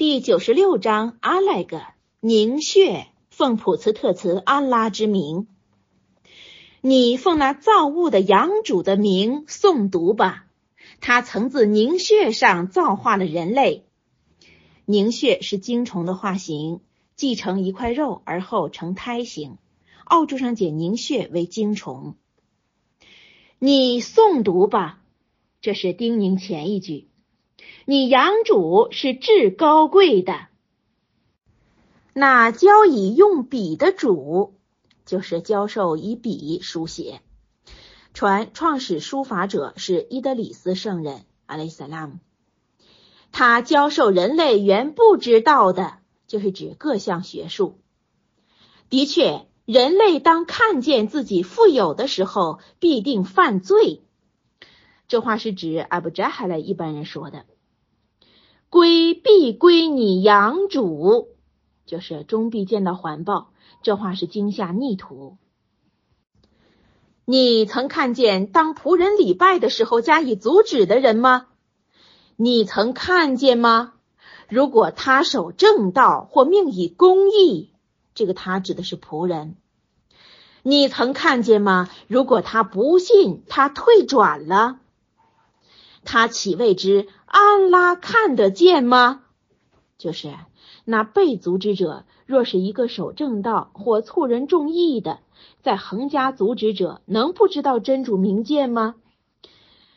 第九十六章阿赖格凝血，奉普茨特茨安拉之名，你奉那造物的养主的名诵读吧。他曾自凝血上造化了人类。凝血是精虫的化形，继承一块肉而后成胎形。奥柱上解凝血为精虫。你诵读吧，这是叮咛前一句。你养主是至高贵的，那教以用笔的主，就是教授以笔书写。传创始书法者是伊德里斯圣人，阿雷萨拉姆。他教授人类原不知道的，就是指各项学术。的确，人类当看见自己富有的时候，必定犯罪。这话是指阿布扎哈莱一般人说的。归必归你养主，就是终必见到环抱。这话是惊吓逆徒。你曾看见当仆人礼拜的时候加以阻止的人吗？你曾看见吗？如果他守正道或命以公义，这个他指的是仆人。你曾看见吗？如果他不信，他退转了，他岂谓之安拉看得见吗？就是那被阻止者，若是一个守正道或促人众义的。在横加阻止者能不知道真主明鉴吗？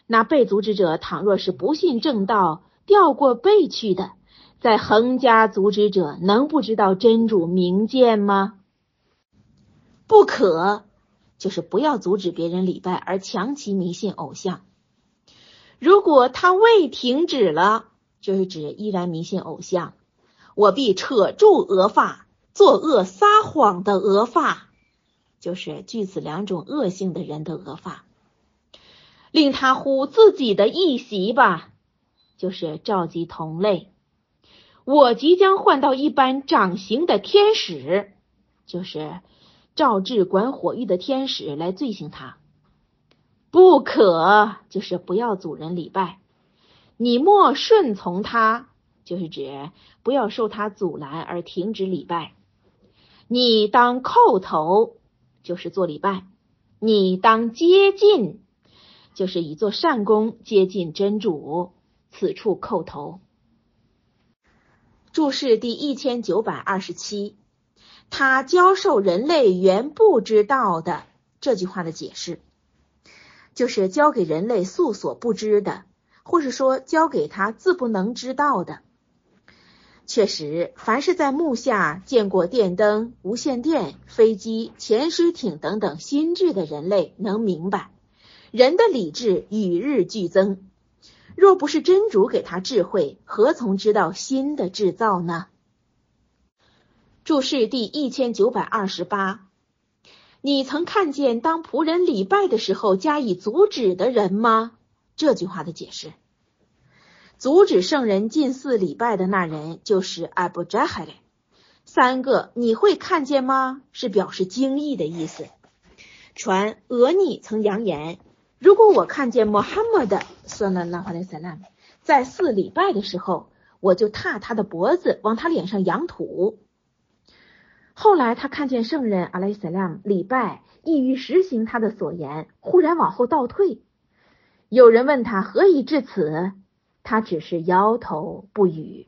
那被阻止者倘若是不信正道，掉过背去的，在横加阻止者能不知道真主明鉴吗？不可，就是不要阻止别人礼拜而强其迷信偶像。如果他未停止了，就是指依然迷信偶像，我必扯住额发，作恶撒谎的额发。就是据此两种恶性的人的恶发，令他呼自己的一席吧，就是召集同类。我即将换到一般掌刑的天使，就是召治管火狱的天使来罪行他。不可，就是不要阻人礼拜。你莫顺从他，就是指不要受他阻拦而停止礼拜。你当叩头。就是做礼拜，你当接近，就是以做善功接近真主。此处叩头。注释第一千九百二十七，他教授人类原不知道的这句话的解释，就是教给人类素所不知的，或是说教给他自不能知道的。确实，凡是在木下见过电灯、无线电、飞机、潜水艇等等新智的人类，能明白人的理智与日俱增。若不是真主给他智慧，何从知道新的制造呢？注释第一千九百二十八：你曾看见当仆人礼拜的时候加以阻止的人吗？这句话的解释。阻止圣人进寺礼拜的那人就是阿布扎哈勒。三个你会看见吗？是表示惊异的意思。传俄尼曾扬言，如果我看见穆罕默德算了那话的萨拉在寺礼拜的时候，我就踏他的脖子，往他脸上扬土。后来他看见圣人阿莱萨拉礼拜，意欲实行他的所言，忽然往后倒退。有人问他何以至此？他只是摇头不语。